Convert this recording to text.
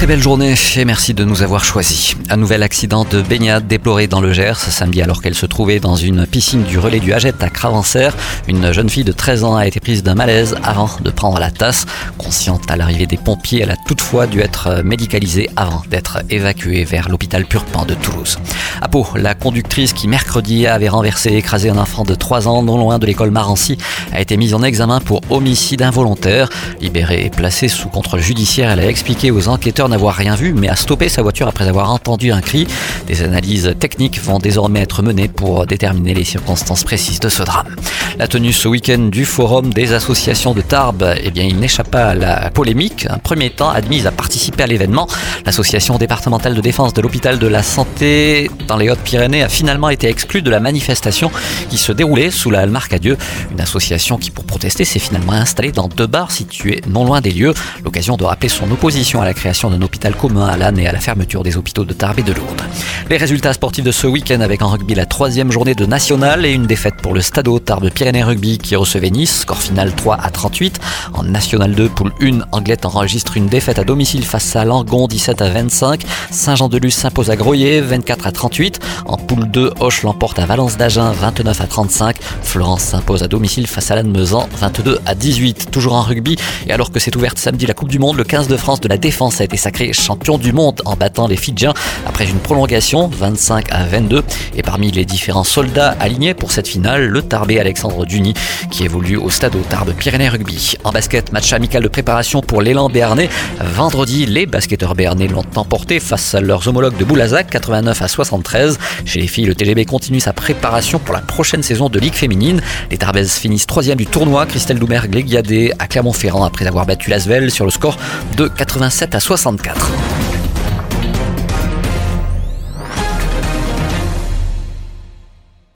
très belle journée et merci de nous avoir choisis. Un nouvel accident de baignade déploré dans le Gers samedi alors qu'elle se trouvait dans une piscine du relais du Hagette à Cravancer. Une jeune fille de 13 ans a été prise d'un malaise avant de prendre la tasse. Consciente à l'arrivée des pompiers, elle a toutefois dû être médicalisée avant d'être évacuée vers l'hôpital Purpan de Toulouse. À Pau, la conductrice qui mercredi avait renversé et écrasé un enfant de 3 ans non loin de l'école Marancy a été mise en examen pour homicide involontaire. Libérée et placée sous contrôle judiciaire, elle a expliqué aux enquêteurs n'avoir rien vu, mais a stoppé sa voiture après avoir entendu un cri. Des analyses techniques vont désormais être menées pour déterminer les circonstances précises de ce drame. La tenue ce week-end du forum des associations de Tarbes, eh bien, il n'échappe pas à la polémique. Un premier temps admise à participer à l'événement, l'association départementale de défense de l'hôpital de la santé dans les Hautes-Pyrénées a finalement été exclue de la manifestation qui se déroulait sous la Halle Dieu. Une association qui, pour protester, s'est finalement installée dans deux bars situés non loin des lieux. L'occasion de rappeler son opposition à la création hôpital commun à l'âne et à la fermeture des hôpitaux de Tarbes et de Lourdes. Les résultats sportifs de ce week-end avec en rugby la troisième journée de national et une défaite pour le Stade Tarbes Pyrénées Rugby qui recevait Nice, score final 3 à 38. En National 2, poule 1, Anglette enregistre une défaite à domicile face à Langon 17 à 25. Saint-Jean-de-Luz s'impose à Groyer 24 à 38. En poule 2, Hoche l'emporte à Valence d'Agen 29 à 35. Florence s'impose à domicile face à Lannemezan 22 à 18. Toujours en rugby et alors que s'est ouverte samedi la Coupe du Monde, le 15 de France de la défense a été champion du monde en battant les Fidjiens après une prolongation 25 à 22. Et parmi les différents soldats alignés pour cette finale, le Tarbé Alexandre Duny qui évolue au stade au Tarbes Pyrénées Rugby. En basket, match amical de préparation pour l'élan béarnais. Vendredi, les basketteurs béarnais l'ont emporté face à leurs homologues de Boulazac 89 à 73. Chez les filles, le TGB continue sa préparation pour la prochaine saison de Ligue féminine. Les Tarbaises finissent troisième du tournoi. Christelle Doumergue, les à Clermont-Ferrand après avoir battu l'Asvel sur le score de 87 à 64.